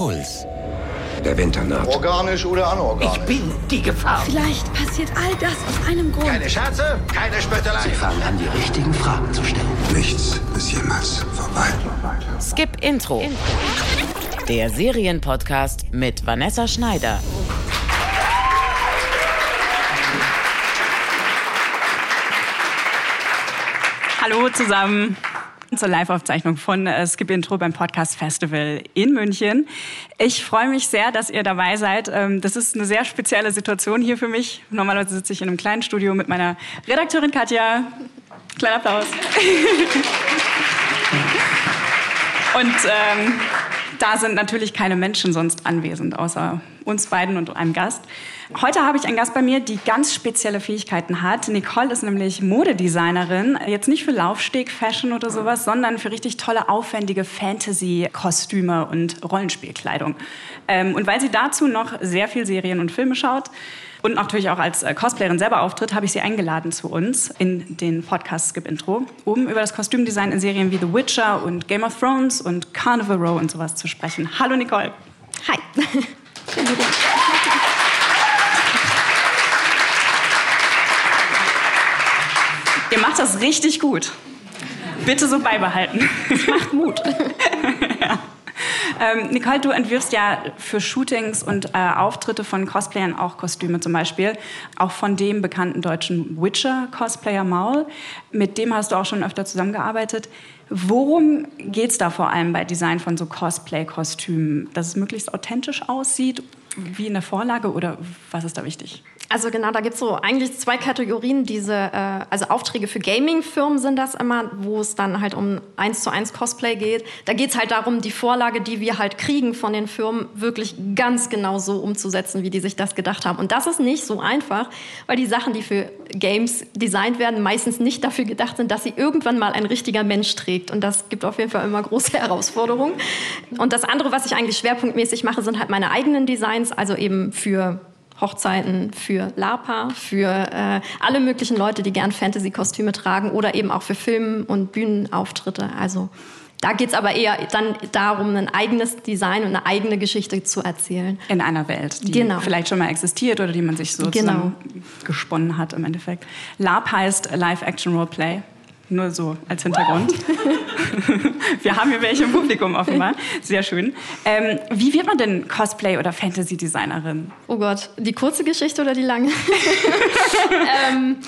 Puls. Der Winter naht. Organisch oder anorganisch? Ich bin die Gefahr. Vielleicht passiert all das aus einem Grund. Keine Scherze, keine Spöttelei. Sie fangen an, die richtigen Fragen zu stellen. Nichts ist jemals vorbei. Skip Intro. Der Serienpodcast mit Vanessa Schneider. Hallo zusammen zur Live-Aufzeichnung von äh, Skip Intro beim Podcast Festival in München. Ich freue mich sehr, dass ihr dabei seid. Ähm, das ist eine sehr spezielle Situation hier für mich. Normalerweise sitze ich in einem kleinen Studio mit meiner Redakteurin Katja. Kleiner Applaus. Und ähm, da sind natürlich keine Menschen sonst anwesend, außer uns beiden und einem Gast. Heute habe ich einen Gast bei mir, die ganz spezielle Fähigkeiten hat. Nicole ist nämlich Modedesignerin, jetzt nicht für Laufsteg, Fashion oder sowas, sondern für richtig tolle, aufwendige Fantasy-Kostüme und Rollenspielkleidung. Ähm, und weil sie dazu noch sehr viel Serien und Filme schaut, und natürlich auch als äh, Cosplayerin selber auftritt, habe ich sie eingeladen zu uns in den Podcast Skip Intro, um über das Kostümdesign in Serien wie The Witcher und Game of Thrones und Carnival Row und sowas zu sprechen. Hallo Nicole. Hi. Ihr macht das richtig gut. Bitte so beibehalten. Das macht Mut. ja. ähm, Nicole, du entwirfst ja für Shootings und äh, Auftritte von Cosplayern auch Kostüme zum Beispiel. Auch von dem bekannten deutschen Witcher-Cosplayer Maul. Mit dem hast du auch schon öfter zusammengearbeitet. Worum geht es da vor allem bei Design von so Cosplay-Kostümen? Dass es möglichst authentisch aussieht, wie in der Vorlage, oder was ist da wichtig? Also genau, da gibt es so eigentlich zwei Kategorien. Diese, äh, also Aufträge für Gaming-Firmen sind das immer, wo es dann halt um eins zu eins Cosplay geht. Da geht es halt darum, die Vorlage, die wir halt kriegen von den Firmen, wirklich ganz genau so umzusetzen, wie die sich das gedacht haben. Und das ist nicht so einfach, weil die Sachen, die für Games designt werden, meistens nicht dafür gedacht sind, dass sie irgendwann mal ein richtiger Mensch trägt. Und das gibt auf jeden Fall immer große Herausforderungen. Und das andere, was ich eigentlich schwerpunktmäßig mache, sind halt meine eigenen Designs, also eben für Hochzeiten für LARPA, für äh, alle möglichen Leute, die gern Fantasy-Kostüme tragen oder eben auch für Film- und Bühnenauftritte. Also da geht es aber eher dann darum, ein eigenes Design und eine eigene Geschichte zu erzählen. In einer Welt, die genau. vielleicht schon mal existiert oder die man sich so genau. gesponnen hat im Endeffekt. LARP heißt Live-Action-Roleplay. Nur so als Hintergrund. Wir haben hier welche im Publikum offenbar. Sehr schön. Ähm, wie wird man denn Cosplay- oder Fantasy-Designerin? Oh Gott, die kurze Geschichte oder die lange? ähm,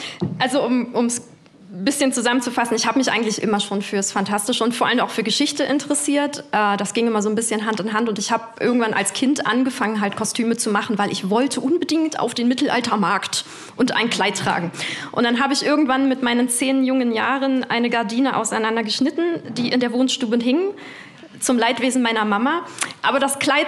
also um es bisschen zusammenzufassen, ich habe mich eigentlich immer schon fürs Fantastische und vor allem auch für Geschichte interessiert. Äh, das ging immer so ein bisschen Hand in Hand und ich habe irgendwann als Kind angefangen, halt Kostüme zu machen, weil ich wollte unbedingt auf den Mittelaltermarkt und ein Kleid tragen. Und dann habe ich irgendwann mit meinen zehn jungen Jahren eine Gardine auseinandergeschnitten, die in der Wohnstube hing, zum Leidwesen meiner Mama. Aber das Kleid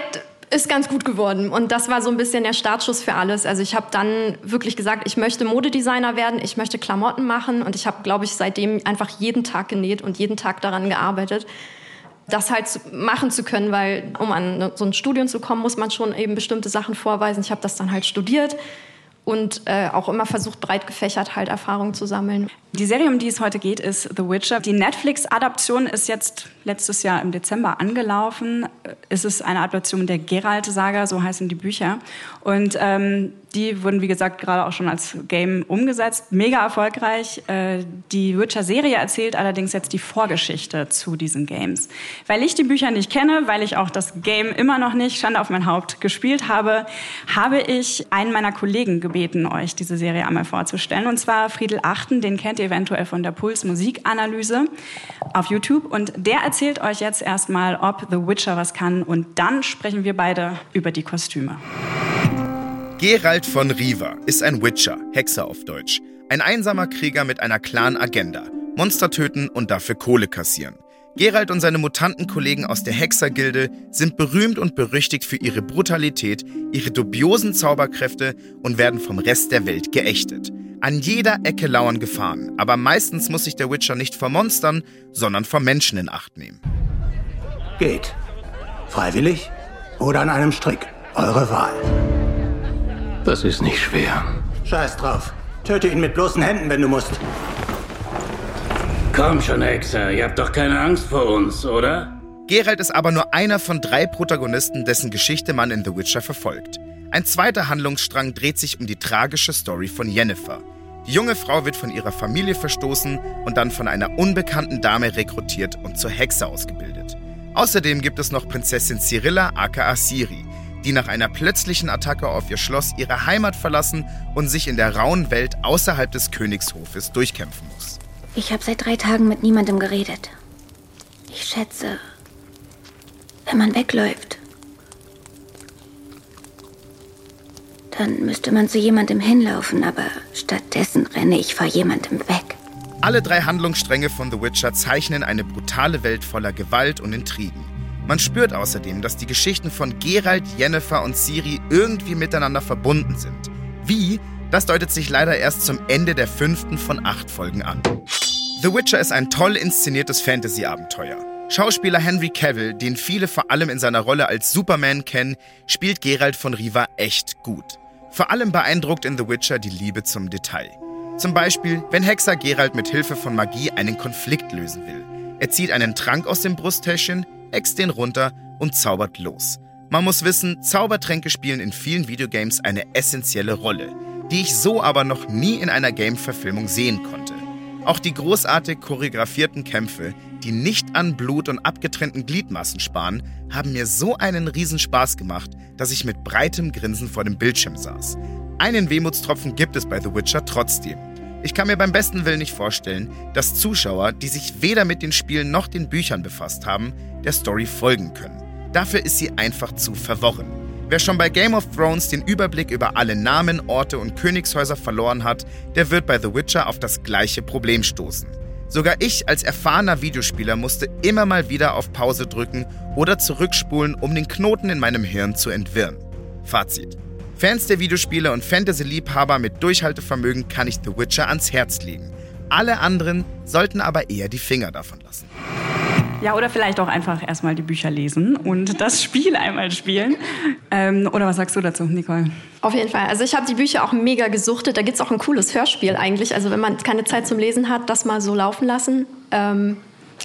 ist ganz gut geworden. Und das war so ein bisschen der Startschuss für alles. Also ich habe dann wirklich gesagt, ich möchte Modedesigner werden, ich möchte Klamotten machen. Und ich habe, glaube ich, seitdem einfach jeden Tag genäht und jeden Tag daran gearbeitet das halt machen zu können, weil um an so ein Studium zu kommen, muss man schon eben bestimmte Sachen vorweisen. Ich habe das dann halt studiert und äh, auch immer versucht, breit gefächert halt Erfahrungen zu sammeln. Die Serie, um die es heute geht, ist The Witcher. Die Netflix-Adaption ist jetzt letztes Jahr im Dezember angelaufen. Es ist eine Adaption der Geralt-Saga, so heißen die Bücher. Und ähm, die wurden, wie gesagt, gerade auch schon als Game umgesetzt. Mega erfolgreich. Äh, die Witcher-Serie erzählt allerdings jetzt die Vorgeschichte zu diesen Games. Weil ich die Bücher nicht kenne, weil ich auch das Game immer noch nicht, Schande auf mein Haupt, gespielt habe, habe ich einen meiner Kollegen gebeten, euch diese Serie einmal vorzustellen. Und zwar Friedel Achten, den kennt ihr eventuell von der Puls Musikanalyse auf YouTube. Und der erzählt euch jetzt erstmal, ob The Witcher was kann. Und dann sprechen wir beide über die Kostüme. Gerald von Riva ist ein Witcher, Hexer auf Deutsch. Ein einsamer Krieger mit einer klaren Agenda. Monster töten und dafür Kohle kassieren. Gerald und seine Mutantenkollegen aus der Hexergilde sind berühmt und berüchtigt für ihre Brutalität, ihre dubiosen Zauberkräfte und werden vom Rest der Welt geächtet. An jeder Ecke lauern Gefahren, aber meistens muss sich der Witcher nicht vor Monstern, sondern vor Menschen in Acht nehmen. Geht. Freiwillig oder an einem Strick. Eure Wahl. Das ist nicht schwer. Scheiß drauf. Töte ihn mit bloßen Händen, wenn du musst. Komm schon, Hexer. Ihr habt doch keine Angst vor uns, oder? Geralt ist aber nur einer von drei Protagonisten, dessen Geschichte man in The Witcher verfolgt. Ein zweiter Handlungsstrang dreht sich um die tragische Story von Yennefer. Die junge Frau wird von ihrer Familie verstoßen und dann von einer unbekannten Dame rekrutiert und zur Hexe ausgebildet. Außerdem gibt es noch Prinzessin Cyrilla aka Ciri, die nach einer plötzlichen Attacke auf ihr Schloss ihre Heimat verlassen und sich in der rauen Welt außerhalb des Königshofes durchkämpfen muss. Ich habe seit drei Tagen mit niemandem geredet. Ich schätze, wenn man wegläuft, dann müsste man zu jemandem hinlaufen, aber stattdessen renne ich vor jemandem weg. Alle drei Handlungsstränge von The Witcher zeichnen eine brutale Welt voller Gewalt und Intrigen. Man spürt außerdem, dass die Geschichten von Geralt, Yennefer und Ciri irgendwie miteinander verbunden sind. Wie? Das deutet sich leider erst zum Ende der fünften von acht Folgen an. The Witcher ist ein toll inszeniertes Fantasy-Abenteuer. Schauspieler Henry Cavill, den viele vor allem in seiner Rolle als Superman kennen, spielt Geralt von Riva echt gut. Vor allem beeindruckt in The Witcher die Liebe zum Detail. Zum Beispiel, wenn Hexer Geralt mit Hilfe von Magie einen Konflikt lösen will. Er zieht einen Trank aus dem Brusttäschchen äxt den runter und zaubert los. Man muss wissen, Zaubertränke spielen in vielen Videogames eine essentielle Rolle, die ich so aber noch nie in einer Game-Verfilmung sehen konnte. Auch die großartig choreografierten Kämpfe, die nicht an Blut und abgetrennten Gliedmassen sparen, haben mir so einen Riesenspaß gemacht, dass ich mit breitem Grinsen vor dem Bildschirm saß. Einen Wehmutstropfen gibt es bei The Witcher trotzdem. Ich kann mir beim besten Willen nicht vorstellen, dass Zuschauer, die sich weder mit den Spielen noch den Büchern befasst haben, der Story folgen können. Dafür ist sie einfach zu verworren. Wer schon bei Game of Thrones den Überblick über alle Namen, Orte und Königshäuser verloren hat, der wird bei The Witcher auf das gleiche Problem stoßen. Sogar ich als erfahrener Videospieler musste immer mal wieder auf Pause drücken oder zurückspulen, um den Knoten in meinem Hirn zu entwirren. Fazit. Fans der Videospiele und Fantasy-Liebhaber mit Durchhaltevermögen kann ich The Witcher ans Herz legen. Alle anderen sollten aber eher die Finger davon lassen. Ja, oder vielleicht auch einfach erstmal die Bücher lesen und das Spiel einmal spielen. Ähm, oder was sagst du dazu, Nicole? Auf jeden Fall. Also ich habe die Bücher auch mega gesuchtet. Da gibt es auch ein cooles Hörspiel eigentlich. Also wenn man keine Zeit zum Lesen hat, das mal so laufen lassen. Ähm,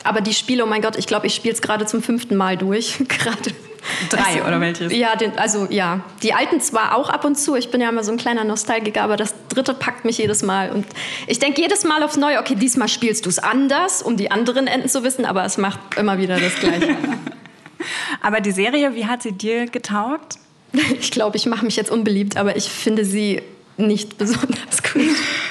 aber die Spiele, oh mein Gott, ich glaube, ich spiele es gerade zum fünften Mal durch. gerade Drei also, oder welches? Ja, den, also ja. Die alten zwar auch ab und zu. Ich bin ja immer so ein kleiner Nostalgiker, aber das dritte packt mich jedes Mal. Und ich denke jedes Mal aufs Neue, okay, diesmal spielst du es anders, um die anderen Enden zu wissen, aber es macht immer wieder das Gleiche. aber die Serie, wie hat sie dir getaugt? Ich glaube, ich mache mich jetzt unbeliebt, aber ich finde sie nicht besonders gut.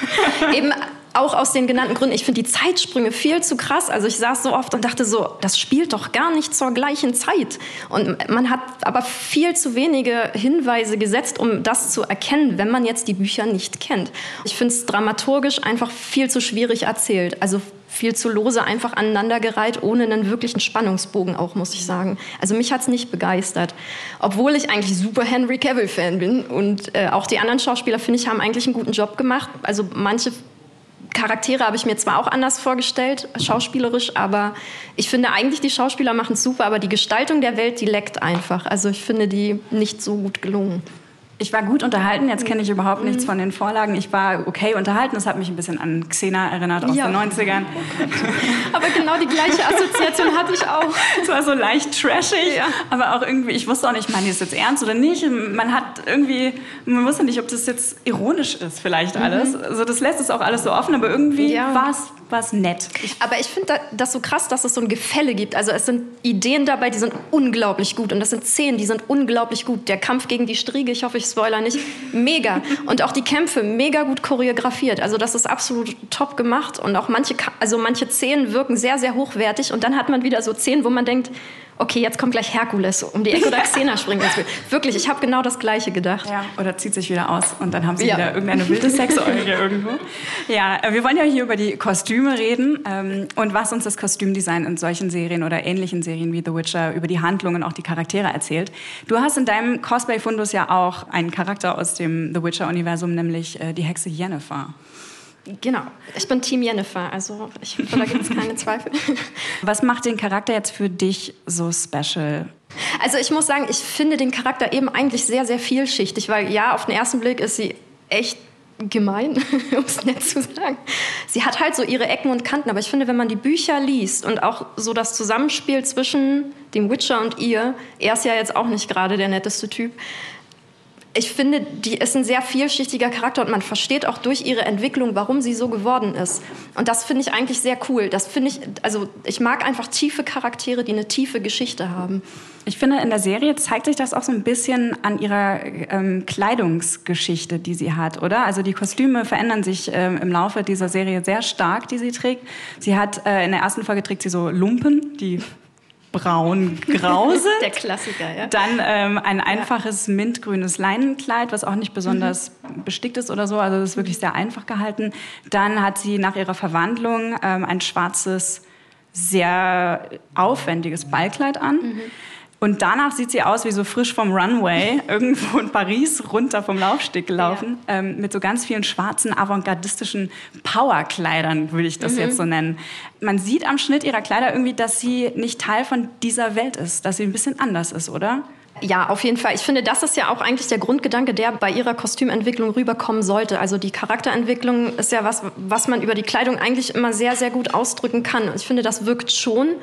Eben auch aus den genannten Gründen, ich finde die Zeitsprünge viel zu krass. Also ich saß so oft und dachte so, das spielt doch gar nicht zur gleichen Zeit. Und man hat aber viel zu wenige Hinweise gesetzt, um das zu erkennen, wenn man jetzt die Bücher nicht kennt. Ich finde es dramaturgisch einfach viel zu schwierig erzählt. Also viel zu lose einfach aneinandergereiht, ohne einen wirklichen Spannungsbogen auch, muss ich sagen. Also mich hat es nicht begeistert. Obwohl ich eigentlich super Henry Cavill-Fan bin. Und äh, auch die anderen Schauspieler, finde ich, haben eigentlich einen guten Job gemacht. Also manche Charaktere habe ich mir zwar auch anders vorgestellt, schauspielerisch, aber ich finde eigentlich, die Schauspieler machen es super, aber die Gestaltung der Welt, die leckt einfach. Also ich finde die nicht so gut gelungen. Ich war gut unterhalten, jetzt kenne ich überhaupt nichts von den Vorlagen. Ich war okay unterhalten, das hat mich ein bisschen an Xena erinnert aus ja. den 90ern. aber genau die gleiche Assoziation hatte ich auch. Es war so leicht trashig, ja. aber auch irgendwie, ich wusste auch nicht, meine das jetzt ernst oder nicht. Man hat irgendwie, man wusste nicht, ob das jetzt ironisch ist vielleicht mhm. alles. Mhm. Also das lässt es auch alles so offen, aber irgendwie ja. war es war es nett. Aber ich finde das so krass, dass es so ein Gefälle gibt. Also es sind Ideen dabei, die sind unglaublich gut. Und das sind Szenen, die sind unglaublich gut. Der Kampf gegen die Striege, ich hoffe, ich spoiler nicht, mega. Und auch die Kämpfe, mega gut choreografiert. Also das ist absolut top gemacht. Und auch manche, also manche Szenen wirken sehr, sehr hochwertig. Und dann hat man wieder so Szenen, wo man denkt, okay, jetzt kommt gleich Herkules um die Ecke oder Xena springt ins Bild. Wirklich, ich habe genau das Gleiche gedacht. Ja, oder zieht sich wieder aus und dann haben sie ja. wieder irgendeine wilde Sexeuge irgendwo. Ja, äh, wir wollen ja hier über die Kostüme reden ähm, und was uns das Kostümdesign in solchen Serien oder ähnlichen Serien wie The Witcher über die Handlungen, auch die Charaktere erzählt. Du hast in deinem Cosplay-Fundus ja auch einen Charakter aus dem The Witcher-Universum, nämlich äh, die Hexe Yennefer. Genau, ich bin Team Jennifer, also ich, da gibt es keine Zweifel. Was macht den Charakter jetzt für dich so special? Also ich muss sagen, ich finde den Charakter eben eigentlich sehr, sehr vielschichtig, weil ja, auf den ersten Blick ist sie echt gemein, um es nett zu sagen. Sie hat halt so ihre Ecken und Kanten, aber ich finde, wenn man die Bücher liest und auch so das Zusammenspiel zwischen dem Witcher und ihr, er ist ja jetzt auch nicht gerade der netteste Typ, ich finde, die ist ein sehr vielschichtiger Charakter und man versteht auch durch ihre Entwicklung, warum sie so geworden ist. Und das finde ich eigentlich sehr cool. Das finde ich, also ich mag einfach tiefe Charaktere, die eine tiefe Geschichte haben. Ich finde, in der Serie zeigt sich das auch so ein bisschen an ihrer ähm, Kleidungsgeschichte, die sie hat, oder? Also die Kostüme verändern sich ähm, im Laufe dieser Serie sehr stark, die sie trägt. Sie hat äh, in der ersten Folge trägt sie so Lumpen, die braun-grau sind. Der Klassiker, ja. Dann ähm, ein einfaches ja. mintgrünes Leinenkleid, was auch nicht besonders mhm. bestickt ist oder so. Also das ist wirklich sehr einfach gehalten. Dann hat sie nach ihrer Verwandlung ähm, ein schwarzes, sehr aufwendiges Ballkleid an. Mhm. Und danach sieht sie aus wie so frisch vom Runway irgendwo in Paris runter vom Laufsteg gelaufen, ja. ähm, mit so ganz vielen schwarzen, avantgardistischen Powerkleidern, würde ich das mhm. jetzt so nennen. Man sieht am Schnitt ihrer Kleider irgendwie, dass sie nicht Teil von dieser Welt ist, dass sie ein bisschen anders ist, oder? Ja, auf jeden Fall. Ich finde, das ist ja auch eigentlich der Grundgedanke, der bei ihrer Kostümentwicklung rüberkommen sollte. Also die Charakterentwicklung ist ja was, was man über die Kleidung eigentlich immer sehr, sehr gut ausdrücken kann. Ich finde, das wirkt schon.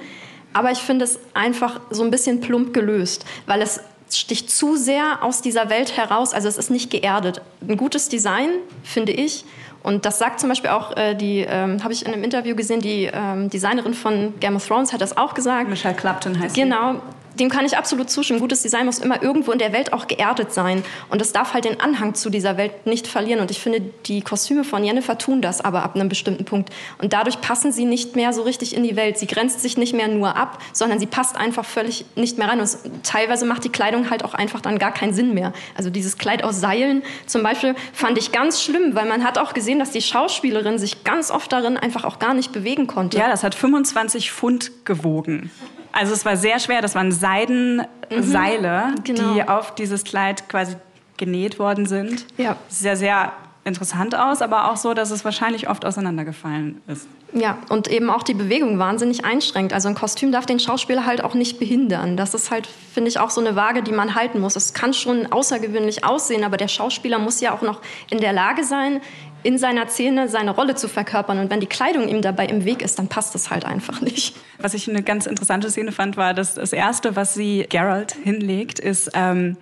Aber ich finde es einfach so ein bisschen plump gelöst, weil es sticht zu sehr aus dieser Welt heraus. Also es ist nicht geerdet. Ein gutes Design, finde ich. Und das sagt zum Beispiel auch äh, die, ähm, habe ich in einem Interview gesehen, die ähm, Designerin von Game of Thrones hat das auch gesagt. Michelle Clapton heißt Genau, dem kann ich absolut zustimmen. Gutes Design muss immer irgendwo in der Welt auch geerdet sein. Und es darf halt den Anhang zu dieser Welt nicht verlieren. Und ich finde, die Kostüme von Jennifer tun das aber ab einem bestimmten Punkt. Und dadurch passen sie nicht mehr so richtig in die Welt. Sie grenzt sich nicht mehr nur ab, sondern sie passt einfach völlig nicht mehr rein. Und es, teilweise macht die Kleidung halt auch einfach dann gar keinen Sinn mehr. Also dieses Kleid aus Seilen zum Beispiel fand ich ganz schlimm, weil man hat auch gesehen, dass die Schauspielerin sich ganz oft darin einfach auch gar nicht bewegen konnte. Ja, das hat 25 Pfund gewogen. Also es war sehr schwer. Das waren Seidenseile, mhm, genau. die auf dieses Kleid quasi genäht worden sind. Ja. Sehr, sehr interessant aus, aber auch so, dass es wahrscheinlich oft auseinandergefallen ist. Ja, und eben auch die Bewegung wahnsinnig einschränkt. Also ein Kostüm darf den Schauspieler halt auch nicht behindern. Das ist halt, finde ich, auch so eine Waage, die man halten muss. Es kann schon außergewöhnlich aussehen, aber der Schauspieler muss ja auch noch in der Lage sein, in seiner Szene seine Rolle zu verkörpern. Und wenn die Kleidung ihm dabei im Weg ist, dann passt das halt einfach nicht. Was ich eine ganz interessante Szene fand, war, dass das Erste, was sie Geralt hinlegt, ist ähm,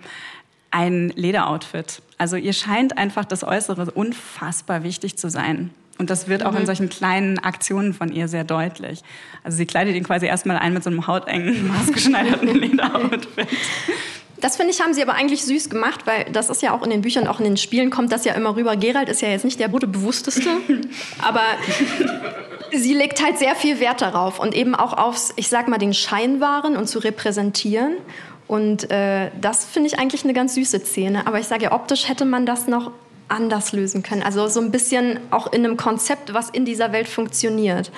ein Lederoutfit. Also ihr scheint einfach das Äußere unfassbar wichtig zu sein. Und das wird auch mhm. in solchen kleinen Aktionen von ihr sehr deutlich. Also sie kleidet ihn quasi erstmal ein mit so einem hautengen, maßgeschneiderten Lederoutfit. Das finde ich, haben sie aber eigentlich süß gemacht, weil das ist ja auch in den Büchern, auch in den Spielen kommt das ja immer rüber. Gerald ist ja jetzt nicht der Budebewussteste, aber sie legt halt sehr viel Wert darauf und eben auch aufs, ich sag mal, den Scheinwaren und zu repräsentieren. Und äh, das finde ich eigentlich eine ganz süße Szene. Aber ich sage ja, optisch hätte man das noch anders lösen können. Also so ein bisschen auch in einem Konzept, was in dieser Welt funktioniert.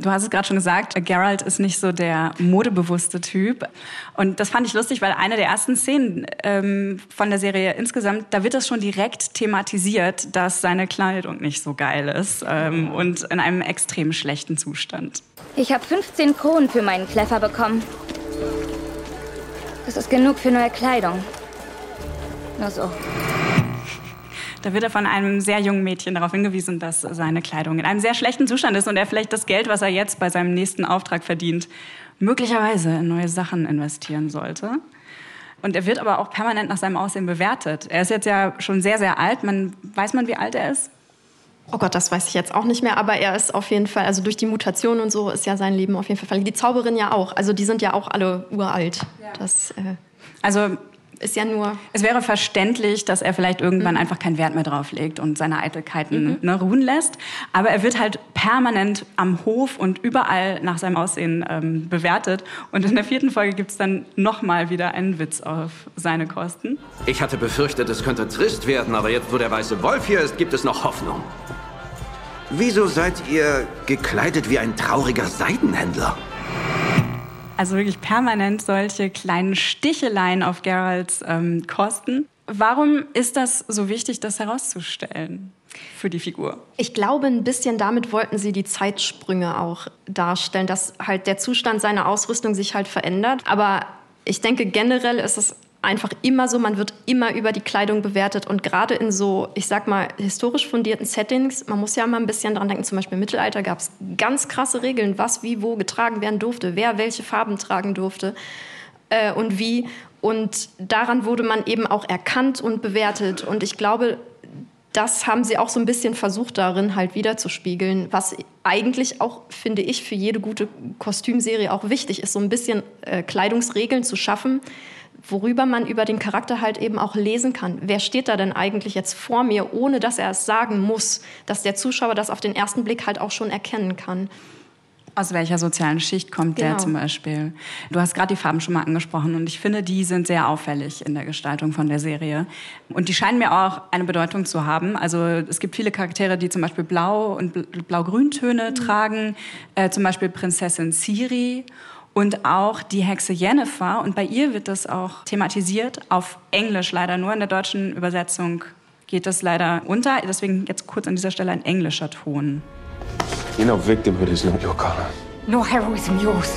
Du hast es gerade schon gesagt, Geralt ist nicht so der modebewusste Typ. Und das fand ich lustig, weil eine der ersten Szenen ähm, von der Serie insgesamt, da wird das schon direkt thematisiert, dass seine Kleidung nicht so geil ist ähm, und in einem extrem schlechten Zustand. Ich habe 15 Kronen für meinen Kleffer bekommen. Das ist genug für neue Kleidung. Nur so. Da wird er von einem sehr jungen Mädchen darauf hingewiesen, dass seine Kleidung in einem sehr schlechten Zustand ist und er vielleicht das Geld, was er jetzt bei seinem nächsten Auftrag verdient, möglicherweise in neue Sachen investieren sollte. Und er wird aber auch permanent nach seinem Aussehen bewertet. Er ist jetzt ja schon sehr, sehr alt. Man, weiß man, wie alt er ist? Oh Gott, das weiß ich jetzt auch nicht mehr, aber er ist auf jeden Fall, also durch die Mutation und so ist ja sein Leben auf jeden Fall. Die Zauberin ja auch, also die sind ja auch alle uralt. Ja. Das, äh, also ist ja nur. Es wäre verständlich, dass er vielleicht irgendwann mhm. einfach keinen Wert mehr drauf legt und seine Eitelkeiten mhm. ne, ruhen lässt. Aber er wird halt permanent am Hof und überall nach seinem Aussehen ähm, bewertet. Und in der vierten Folge gibt es dann nochmal wieder einen Witz auf seine Kosten. Ich hatte befürchtet, es könnte trist werden, aber jetzt, wo der weiße Wolf hier ist, gibt es noch Hoffnung. Wieso seid ihr gekleidet wie ein trauriger Seidenhändler? Also wirklich permanent solche kleinen Sticheleien auf Geralds ähm, Kosten. Warum ist das so wichtig, das herauszustellen? für die Figur. Ich glaube, ein bisschen damit wollten sie die Zeitsprünge auch darstellen, dass halt der Zustand seiner Ausrüstung sich halt verändert. Aber ich denke, generell ist es einfach immer so, man wird immer über die Kleidung bewertet und gerade in so, ich sag mal, historisch fundierten Settings, man muss ja mal ein bisschen dran denken, zum Beispiel im Mittelalter gab es ganz krasse Regeln, was wie wo getragen werden durfte, wer welche Farben tragen durfte äh, und wie. Und daran wurde man eben auch erkannt und bewertet. Und ich glaube, das haben sie auch so ein bisschen versucht darin halt wiederzuspiegeln, was eigentlich auch, finde ich, für jede gute Kostümserie auch wichtig ist, so ein bisschen äh, Kleidungsregeln zu schaffen, worüber man über den Charakter halt eben auch lesen kann. Wer steht da denn eigentlich jetzt vor mir, ohne dass er es sagen muss, dass der Zuschauer das auf den ersten Blick halt auch schon erkennen kann. Aus welcher sozialen Schicht kommt genau. der zum Beispiel? Du hast gerade die Farben schon mal angesprochen und ich finde, die sind sehr auffällig in der Gestaltung von der Serie. Und die scheinen mir auch eine Bedeutung zu haben. Also es gibt viele Charaktere, die zum Beispiel Blau- und Blau-Grüntöne mhm. tragen, äh, zum Beispiel Prinzessin Siri und auch die Hexe Jennifer. Und bei ihr wird das auch thematisiert, auf Englisch leider nur. In der deutschen Übersetzung geht das leider unter. Deswegen jetzt kurz an dieser Stelle ein englischer Ton. You know, victimhood is not your color. No heroism yours.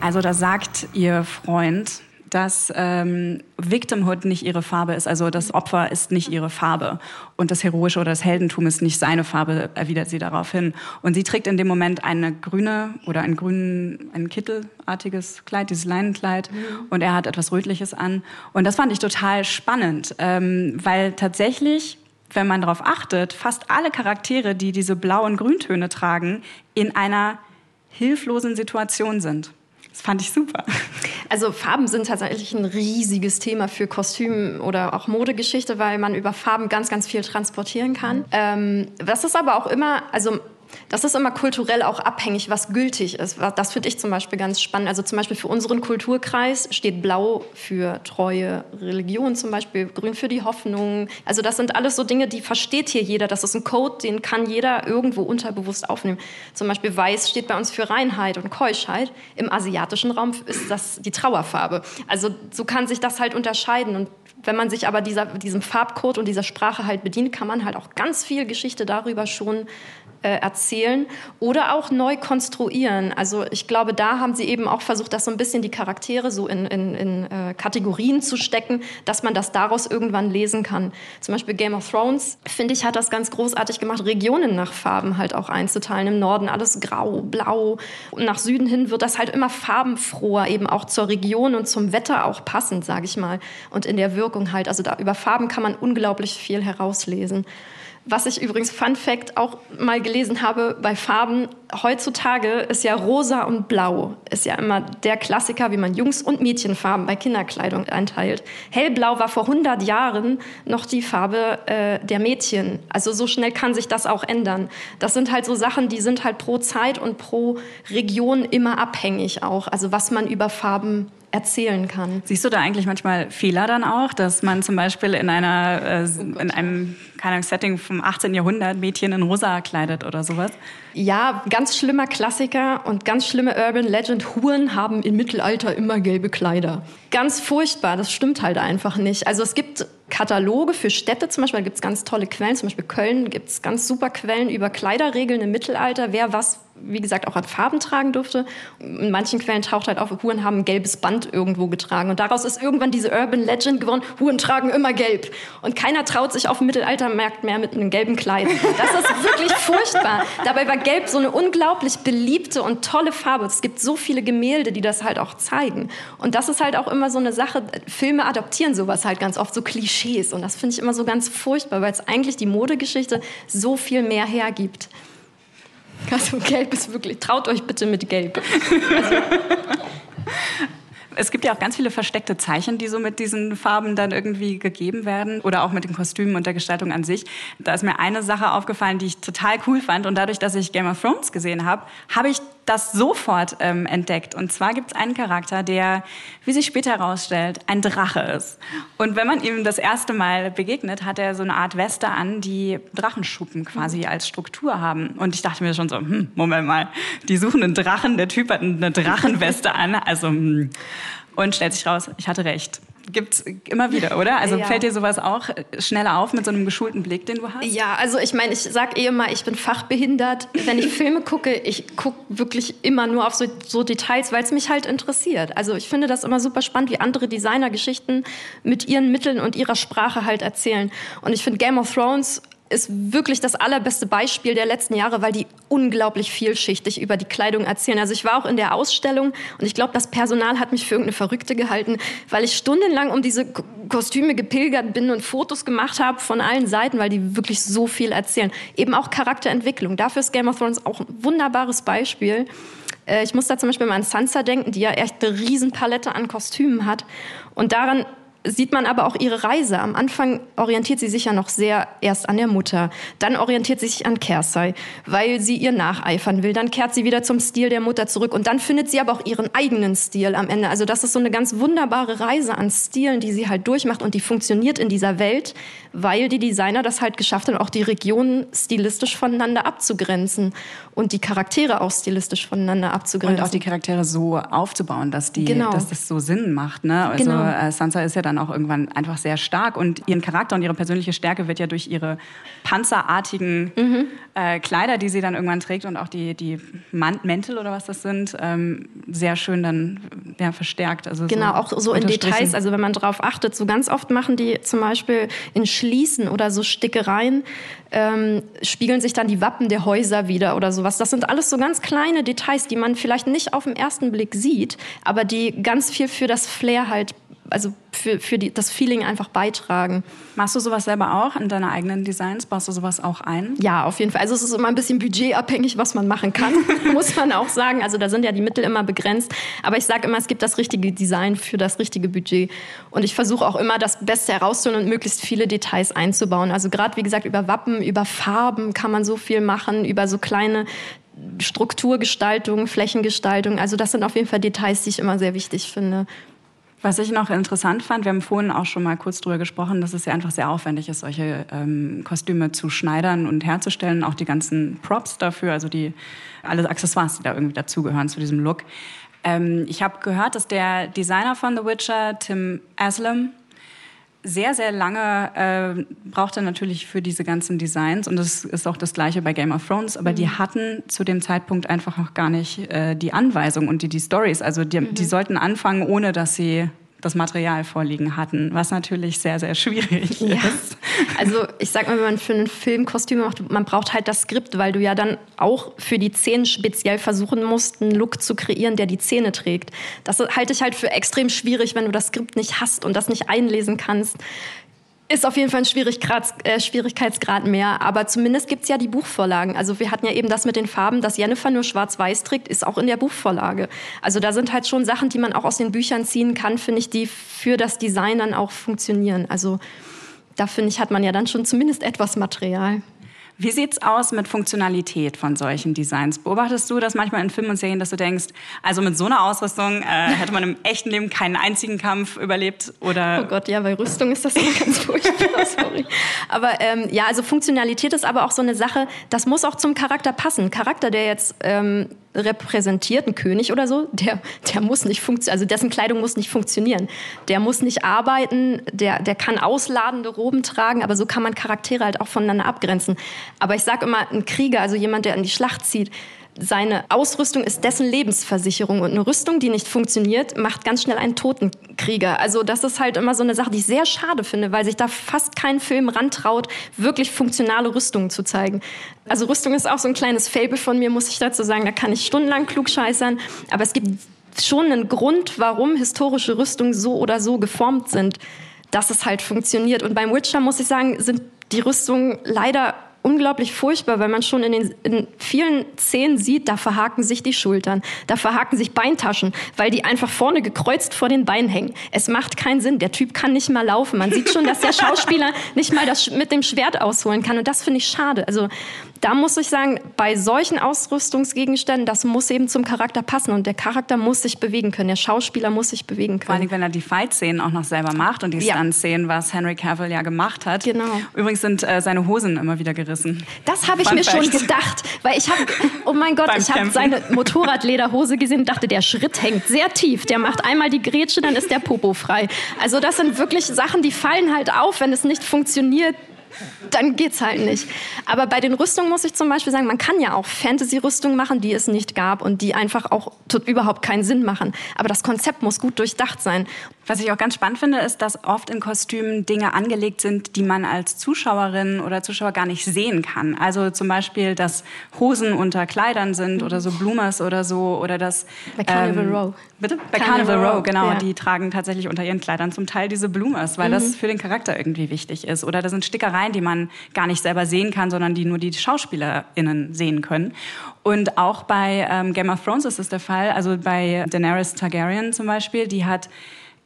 Also da sagt ihr Freund, dass ähm, Victimhood nicht ihre Farbe ist, also das Opfer ist nicht ihre Farbe und das Heroische oder das Heldentum ist nicht seine Farbe, erwidert sie darauf hin. Und sie trägt in dem Moment eine grüne oder ein grünen, ein kittelartiges Kleid, dieses Leinenkleid mhm. und er hat etwas Rötliches an. Und das fand ich total spannend, ähm, weil tatsächlich wenn man darauf achtet, fast alle Charaktere, die diese blauen Grüntöne tragen, in einer hilflosen Situation sind. Das fand ich super. Also Farben sind tatsächlich ein riesiges Thema für Kostüm oder auch Modegeschichte, weil man über Farben ganz, ganz viel transportieren kann. Ähm, das ist aber auch immer, also das ist immer kulturell auch abhängig, was gültig ist. Das finde ich zum Beispiel ganz spannend. Also zum Beispiel für unseren Kulturkreis steht Blau für treue Religion, zum Beispiel Grün für die Hoffnung. Also das sind alles so Dinge, die versteht hier jeder. Das ist ein Code, den kann jeder irgendwo unterbewusst aufnehmen. Zum Beispiel Weiß steht bei uns für Reinheit und Keuschheit. Im asiatischen Raum ist das die Trauerfarbe. Also so kann sich das halt unterscheiden. Und wenn man sich aber dieser, diesem Farbcode und dieser Sprache halt bedient, kann man halt auch ganz viel Geschichte darüber schon äh, erzählen oder auch neu konstruieren. Also ich glaube, da haben sie eben auch versucht, das so ein bisschen die Charaktere so in, in, in äh, Kategorien zu stecken, dass man das daraus irgendwann lesen kann. Zum Beispiel Game of Thrones, finde ich, hat das ganz großartig gemacht, Regionen nach Farben halt auch einzuteilen. Im Norden alles grau, blau. Und nach Süden hin wird das halt immer farbenfroher, eben auch zur Region und zum Wetter auch passend, sage ich mal. Und in der Wirkung halt. Also da, über Farben kann man unglaublich viel herauslesen. Was ich übrigens, Fun Fact, auch mal gelesen habe bei Farben, heutzutage ist ja rosa und blau, ist ja immer der Klassiker, wie man Jungs- und Mädchenfarben bei Kinderkleidung einteilt. Hellblau war vor 100 Jahren noch die Farbe äh, der Mädchen. Also so schnell kann sich das auch ändern. Das sind halt so Sachen, die sind halt pro Zeit und pro Region immer abhängig auch. Also was man über Farben erzählen kann. Siehst du da eigentlich manchmal Fehler dann auch, dass man zum Beispiel in einer äh, oh in einem keine Setting vom 18. Jahrhundert Mädchen in rosa kleidet oder sowas? Ja, ganz schlimmer Klassiker und ganz schlimme Urban Legend. Huren haben im Mittelalter immer gelbe Kleider. Ganz furchtbar, das stimmt halt einfach nicht. Also es gibt Kataloge für Städte zum Beispiel, da gibt es ganz tolle Quellen, zum Beispiel Köln gibt es ganz super Quellen über Kleiderregeln im Mittelalter, wer was wie gesagt, auch an Farben tragen durfte. In manchen Quellen taucht halt auf, Huren haben ein gelbes Band irgendwo getragen. Und daraus ist irgendwann diese Urban Legend geworden, Huren tragen immer gelb. Und keiner traut sich auf dem Mittelaltermarkt mehr mit einem gelben Kleid. Das ist wirklich furchtbar. Dabei war gelb so eine unglaublich beliebte und tolle Farbe. Es gibt so viele Gemälde, die das halt auch zeigen. Und das ist halt auch immer so eine Sache, Filme adoptieren sowas halt ganz oft, so Klischees. Und das finde ich immer so ganz furchtbar, weil es eigentlich die Modegeschichte so viel mehr hergibt. Also gelb ist wirklich, traut euch bitte mit gelb. Es gibt ja auch ganz viele versteckte Zeichen, die so mit diesen Farben dann irgendwie gegeben werden oder auch mit den Kostümen und der Gestaltung an sich. Da ist mir eine Sache aufgefallen, die ich total cool fand und dadurch, dass ich Game of Thrones gesehen habe, habe ich das sofort ähm, entdeckt. Und zwar gibt es einen Charakter, der, wie sich später herausstellt, ein Drache ist. Und wenn man ihm das erste Mal begegnet, hat er so eine Art Weste an, die Drachenschuppen quasi als Struktur haben. Und ich dachte mir schon so, hm, Moment mal, die suchen einen Drachen, der Typ hat eine Drachenweste an. Also, hm. und stellt sich raus, ich hatte recht. Gibt's immer wieder, oder? Also Ja. fällt dir sowas auch schneller auf mit so einem geschulten Blick, den du hast? Ja, also ich meine, ich sag eh immer, ich bin fachbehindert. Wenn ich Filme gucke, ich gucke wirklich immer nur auf so, so Details, weil es mich halt interessiert. Also ich finde das immer super spannend, wie andere Designer Geschichten mit ihren Mitteln und ihrer Sprache halt erzählen. Und ich finde Game of Thrones ist wirklich das allerbeste Beispiel der letzten Jahre, weil die unglaublich vielschichtig über die Kleidung erzählen. Also ich war auch in der Ausstellung und ich glaube, das Personal hat mich für irgendeine Verrückte gehalten, weil ich stundenlang um diese Kostüme gepilgert bin und Fotos gemacht habe von allen Seiten, weil die wirklich so viel erzählen. Eben auch Charakterentwicklung. Dafür ist Game of Thrones auch ein wunderbares Beispiel. Äh, Ich muss da zum Beispiel mal an Sansa denken, die ja echt eine Riesenpalette an Kostümen hat. Und daran sieht man aber auch ihre Reise. Am Anfang orientiert sie sich ja noch sehr erst an der Mutter. Dann orientiert sie sich an Kersai, weil sie ihr nacheifern will. Dann kehrt sie wieder zum Stil der Mutter zurück. Und dann findet sie aber auch ihren eigenen Stil am Ende. Also das ist so eine ganz wunderbare Reise an Stilen, die sie halt durchmacht. Und die funktioniert in dieser Welt, weil die Designer das halt geschafft haben, auch die Regionen stilistisch voneinander abzugrenzen. Und die Charaktere auch stilistisch voneinander abzugrenzen. Und auch die Charaktere so aufzubauen, dass, die, Genau. dass das so Sinn macht. Ne? Also Genau. äh, Sansa ist ja dann auch irgendwann einfach sehr stark und ihren Charakter und ihre persönliche Stärke wird ja durch ihre panzerartigen Mhm. äh, Kleider, die sie dann irgendwann trägt und auch die, die Mäntel oder was das sind, ähm, sehr schön dann ja, verstärkt. Also Genau, auch so in. Details. Also wenn man drauf achtet, so ganz oft machen die zum Beispiel in Schließen oder so Stickereien, ähm, spiegeln sich dann die Wappen der Häuser wieder oder sowas. Das sind alles so ganz kleine Details, die man vielleicht nicht auf den ersten Blick sieht, aber die ganz viel für das Flair halt, also für, für die, das Feeling einfach beitragen. Machst du sowas selber auch in deine eigenen Designs? Baust du sowas auch ein? Ja, auf jeden Fall. Also es ist immer ein bisschen budgetabhängig, was man machen kann, muss man auch sagen. Also da sind ja die Mittel immer begrenzt. Aber ich sage immer, es gibt das richtige Design für das richtige Budget. Und ich versuche auch immer, das Beste herauszuholen und möglichst viele Details einzubauen. Also gerade, wie gesagt, über Wappen, über Farben kann man so viel machen, über so kleine Strukturgestaltung, Flächengestaltung. Also das sind auf jeden Fall Details, die ich immer sehr wichtig finde. Was ich noch interessant fand, wir haben vorhin auch schon mal kurz drüber gesprochen, dass es ja einfach sehr aufwendig ist, solche ähm, Kostüme zu schneidern und herzustellen, auch die ganzen Props dafür, also die alle Accessoires, die da irgendwie dazugehören zu diesem Look. Ähm, ich habe gehört, dass der Designer von The Witcher, Tim Aslam, sehr, sehr lange äh, brauchte natürlich für diese ganzen Designs. Und das ist auch das gleiche bei Game of Thrones, aber die hatten zu dem Zeitpunkt einfach noch gar nicht äh, die Anweisung und die, die Stories. Also die, die sollten anfangen, ohne dass sie das Material vorliegen hatten, was natürlich sehr, sehr schwierig ist. Also ich sag mal, wenn man für einen Film Kostüme macht, man braucht halt das Skript, weil du ja dann auch für die Szenen speziell versuchen musst, einen Look zu kreieren, der die Szene trägt. Das halte ich halt für extrem schwierig, wenn du das Skript nicht hast und das nicht einlesen kannst. Ist auf jeden Fall ein Schwierigkeitsgrad, äh, Schwierigkeitsgrad mehr, aber zumindest gibt's ja die Buchvorlagen. Also wir hatten ja eben das mit den Farben, dass Jennifer nur schwarz-weiß trägt, ist auch in der Buchvorlage. Also da sind halt schon Sachen, die man auch aus den Büchern ziehen kann, finde ich, die für das Design dann auch funktionieren. Also da finde ich, hat man ja dann schon zumindest etwas Material. Wie sieht's aus mit Funktionalität von solchen Designs? Beobachtest du das manchmal in Filmen und Serien, dass du denkst, also mit so einer Ausrüstung äh, hätte man im echten Leben keinen einzigen Kampf überlebt? Oder Oh Gott, ja, bei Rüstung ist das immer ganz furchtbar, sorry. Aber ähm, ja, also Funktionalität ist aber auch so eine Sache, das muss auch zum Charakter passen. Charakter, der jetzt ähm, repräsentiert, ein König oder so, der, der muss nicht funktionieren, also dessen Kleidung muss nicht funktionieren. Der muss nicht arbeiten, der, der kann ausladende Roben tragen, aber so kann man Charaktere halt auch voneinander abgrenzen. Aber ich sage immer, ein Krieger, also jemand, der in die Schlacht zieht, seine Ausrüstung ist dessen Lebensversicherung und eine Rüstung, die nicht funktioniert, macht ganz schnell einen toten Krieger. Also das ist halt immer so eine Sache, die ich sehr schade finde, weil sich da fast kein Film rantraut, wirklich funktionale Rüstungen zu zeigen. Also Rüstung ist auch so ein kleines Fable von mir, muss ich dazu sagen. Da kann ich stundenlang klugscheißern, aber es gibt schon einen Grund, warum historische Rüstungen so oder so geformt sind, dass es halt funktioniert. Und beim Witcher muss ich sagen, sind die Rüstungen leider unglaublich furchtbar, weil man schon in den in vielen Szenen sieht, da verhaken sich die Schultern, da verhaken sich Beintaschen, weil die einfach vorne gekreuzt vor den Beinen hängen. Es macht keinen Sinn. Der Typ kann nicht mal laufen. Man sieht schon, dass der Schauspieler nicht mal das mit dem Schwert ausholen kann. Und das finde ich schade. Also da muss ich sagen, bei solchen Ausrüstungsgegenständen, das muss eben zum Charakter passen und der Charakter muss sich bewegen können, der Schauspieler muss sich bewegen können. Vor allem, wenn er die Fight-Szenen auch noch selber macht und die Ja. Stunt-Szenen, was Henry Cavill ja gemacht hat. Genau. Übrigens sind äh, seine Hosen immer wieder gerissen. Das habe ich Fun mir schon Fact. gedacht, weil ich habe, oh mein Gott, ich habe seine Motorradlederhose gesehen und dachte, der Schritt hängt sehr tief. Der macht einmal die Grätsche, dann ist der Popo frei. Also das sind wirklich Sachen, die fallen halt auf, wenn es nicht funktioniert. Dann geht's halt nicht. Aber bei den Rüstungen muss ich zum Beispiel sagen, man kann ja auch Fantasy-Rüstungen machen, die es nicht gab und die einfach auch überhaupt keinen Sinn machen. Aber das Konzept muss gut durchdacht sein. Was ich auch ganz spannend finde, ist, dass oft in Kostümen Dinge angelegt sind, die man als Zuschauerin oder Zuschauer gar nicht sehen kann. Also zum Beispiel, dass Hosen unter Kleidern sind oder so Bloomers oder so oder dass Bei Carnival Row. Bitte? Bei Carnival Carnival, Row, Row, genau. ja. Die tragen tatsächlich unter ihren Kleidern zum Teil diese Bloomers, weil Mhm. das für den Charakter irgendwie wichtig ist. Oder da sind Stickereien, die man gar nicht selber sehen kann, sondern die nur die SchauspielerInnen sehen können. Und auch bei ähm, Game of Thrones ist es der Fall. Also bei Daenerys Targaryen zum Beispiel, die hat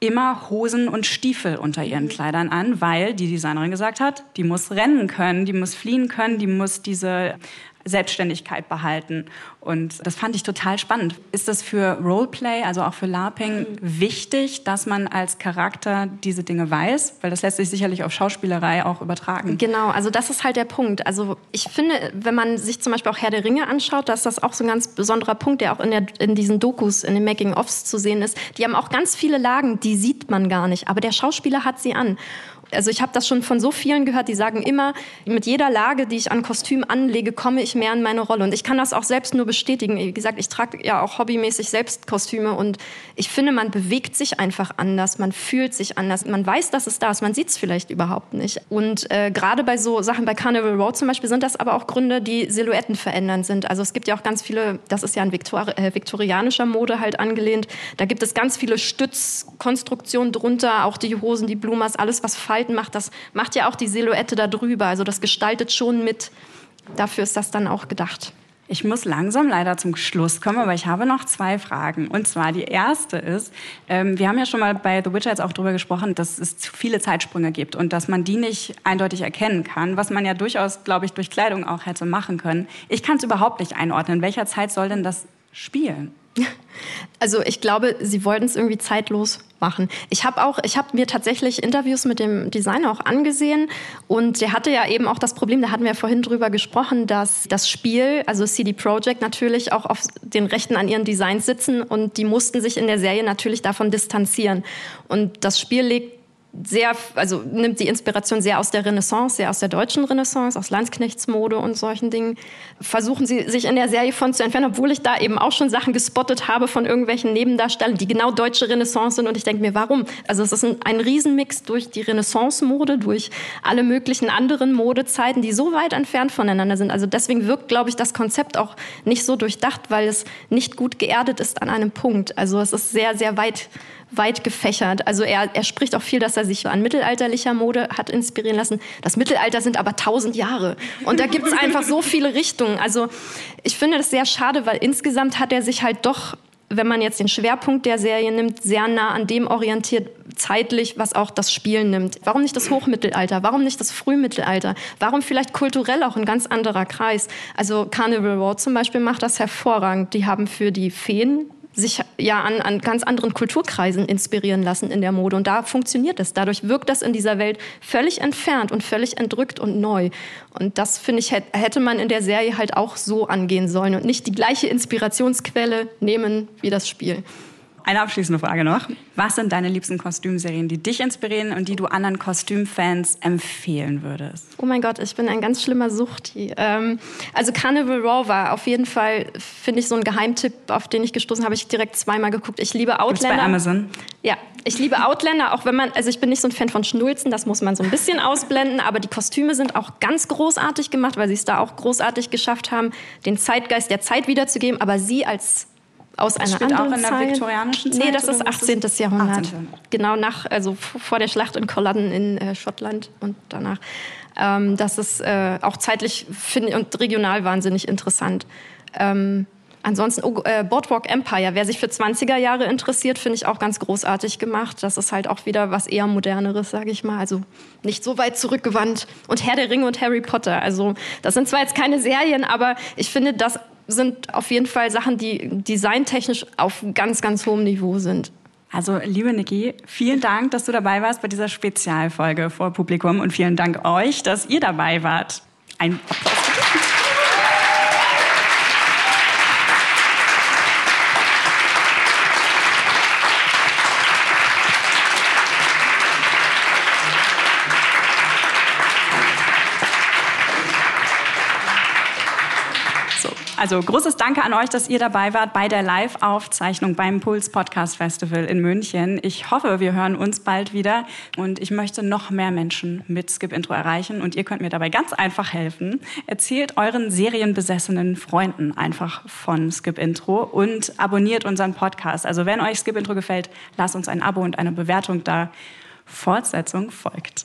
immer Hosen und Stiefel unter ihren Kleidern an, weil die Designerin gesagt hat, die muss rennen können, die muss fliehen können, die muss diese Selbstständigkeit behalten. Und das fand ich total spannend. Ist das für Roleplay, also auch für LARPing, wichtig, dass man als Charakter diese Dinge weiß? Weil das lässt sich sicherlich auf Schauspielerei auch übertragen. Genau, also das ist halt der Punkt. Also ich finde, wenn man sich zum Beispiel auch Herr der Ringe anschaut, dass das auch so ein ganz besonderer Punkt, der auch in, der, in diesen Dokus, in den Making-ofs zu sehen ist. Die haben auch ganz viele Lagen, die sieht man gar nicht, aber der Schauspieler hat sie an. Also ich habe das schon von so vielen gehört, die sagen immer, mit jeder Lage, die ich an Kostüm anlege, komme ich mehr in meine Rolle. Und ich kann das auch selbst nur bestätigen. Wie gesagt, ich trage ja auch hobbymäßig selbst Kostüme und ich finde, man bewegt sich einfach anders, man fühlt sich anders, man weiß, dass es da ist, man sieht es vielleicht überhaupt nicht. Und äh, gerade bei so Sachen, bei Carnival Road zum Beispiel, sind das aber auch Gründe, die Silhouetten verändern sind. Also es gibt ja auch ganz viele, das ist ja an Viktor äh, viktorianischer Mode halt angelehnt, da gibt es ganz viele Stützkonstruktionen drunter, auch die Hosen, die Blumas, alles, was Falten macht, das macht ja auch die Silhouette da drüber. Also das gestaltet schon mit. Dafür ist das dann auch gedacht. Ich muss langsam leider zum Schluss kommen, aber ich habe noch zwei Fragen. Und zwar die erste ist, ähm, wir haben ja schon mal bei The Witcher jetzt auch darüber gesprochen, dass es zu viele Zeitsprünge gibt und dass man die nicht eindeutig erkennen kann, was man ja durchaus, glaube ich, durch Kleidung auch hätte machen können. Ich kann es überhaupt nicht einordnen. In welcher Zeit soll denn das spielen? Also ich glaube, sie wollten es irgendwie zeitlos machen. Ich habe auch, ich habe mir tatsächlich Interviews mit dem Designer auch angesehen und der hatte ja eben auch das Problem, da hatten wir ja vorhin drüber gesprochen, dass das Spiel, also CD Projekt natürlich auch auf den Rechten an ihren Designs sitzen und die mussten sich in der Serie natürlich davon distanzieren. Und das Spiel legt sehr, also nimmt die Inspiration sehr aus der Renaissance, sehr aus der deutschen Renaissance, aus Landsknechtsmode und solchen Dingen. Versuchen sie sich in der Serie von zu entfernen, obwohl ich da eben auch schon Sachen gespottet habe von irgendwelchen Nebendarstellern, die genau deutsche Renaissance sind. Und ich denke mir, warum? Also es ist ein, ein Riesenmix durch die Renaissance-Mode, durch alle möglichen anderen Modezeiten, die so weit entfernt voneinander sind. Also deswegen wirkt, glaube ich, das Konzept auch nicht so durchdacht, weil es nicht gut geerdet ist an einem Punkt. Also es ist sehr, sehr weit weit gefächert. Also er, er spricht auch viel, dass er sich an mittelalterlicher Mode hat inspirieren lassen. Das Mittelalter sind aber tausend Jahre. Und da gibt es einfach so viele Richtungen. Also ich finde das sehr schade, weil insgesamt hat er sich halt doch, wenn man jetzt den Schwerpunkt der Serie nimmt, sehr nah an dem orientiert, zeitlich, was auch das Spiel nimmt. Warum nicht das Hochmittelalter? Warum nicht das Frühmittelalter? Warum vielleicht kulturell auch ein ganz anderer Kreis? Also Carnival Road zum Beispiel macht das hervorragend. Die haben für die Feen sich ja an, an ganz anderen Kulturkreisen inspirieren lassen in der Mode. Und da funktioniert es. Dadurch wirkt das in dieser Welt völlig entfernt und völlig entrückt und neu. Und das, finde ich, hätte man in der Serie halt auch so angehen sollen und nicht die gleiche Inspirationsquelle nehmen wie das Spiel. Eine abschließende Frage noch. Was sind deine liebsten Kostümserien, die dich inspirieren und die du anderen Kostümfans empfehlen würdest? Oh mein Gott, ich bin ein ganz schlimmer Suchti. Ähm, also Carnival Raw war auf jeden Fall, finde ich, so ein Geheimtipp, auf den ich gestoßen habe. Ich direkt zweimal geguckt. Ich liebe Gibt's Outlander. bei Amazon? Ja, ich liebe Outlander, auch wenn man, also ich bin nicht so ein Fan von Schnulzen, das muss man so ein bisschen ausblenden, aber die Kostüme sind auch ganz großartig gemacht, weil sie es da auch großartig geschafft haben, den Zeitgeist der Zeit wiederzugeben, aber sie als aus Das einer spielt auch anderen in der Zeit. viktorianischen Nee, Zeit, das oder ist was ist 18. das? Jahrhundert. 18. Genau nach, also vor der Schlacht in Culloden in äh, Schottland und danach. Ähm, das ist äh, auch zeitlich find, und regional wahnsinnig interessant. Ähm, Ansonsten oh, äh, Boardwalk Empire, wer sich für 20er Jahre interessiert, finde ich auch ganz großartig gemacht. Das ist halt auch wieder was eher moderneres, sage ich mal. Also nicht so weit zurückgewandt. Und Herr der Ringe und Harry Potter. Also das sind zwar jetzt keine Serien, aber ich finde, das sind auf jeden Fall Sachen, die designtechnisch auf ganz, ganz hohem Niveau sind. Also, liebe Niki, vielen Dank, dass du dabei warst bei dieser Spezialfolge vor Publikum und vielen Dank euch, dass ihr dabei wart. Ein Applaus Also großes Danke an euch, dass ihr dabei wart bei der Live-Aufzeichnung beim Puls Podcast Festival in München. Ich hoffe, wir hören uns bald wieder und ich möchte noch mehr Menschen mit Skip Intro erreichen und ihr könnt mir dabei ganz einfach helfen. Erzählt euren serienbesessenen Freunden einfach von Skip Intro und abonniert unseren Podcast. Also wenn euch Skip Intro gefällt, lasst uns ein Abo und eine Bewertung da. Fortsetzung folgt.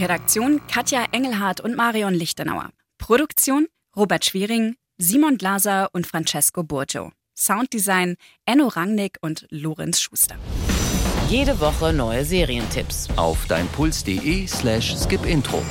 Redaktion Katja Engelhardt und Marion Lichtenauer. Produktion Robert Schwiering, Simon Glaser und Francesco Burgio. Sounddesign Enno Rangnick und Lorenz Schuster. Jede Woche neue Serientipps auf deinpuls.de slash skipintro.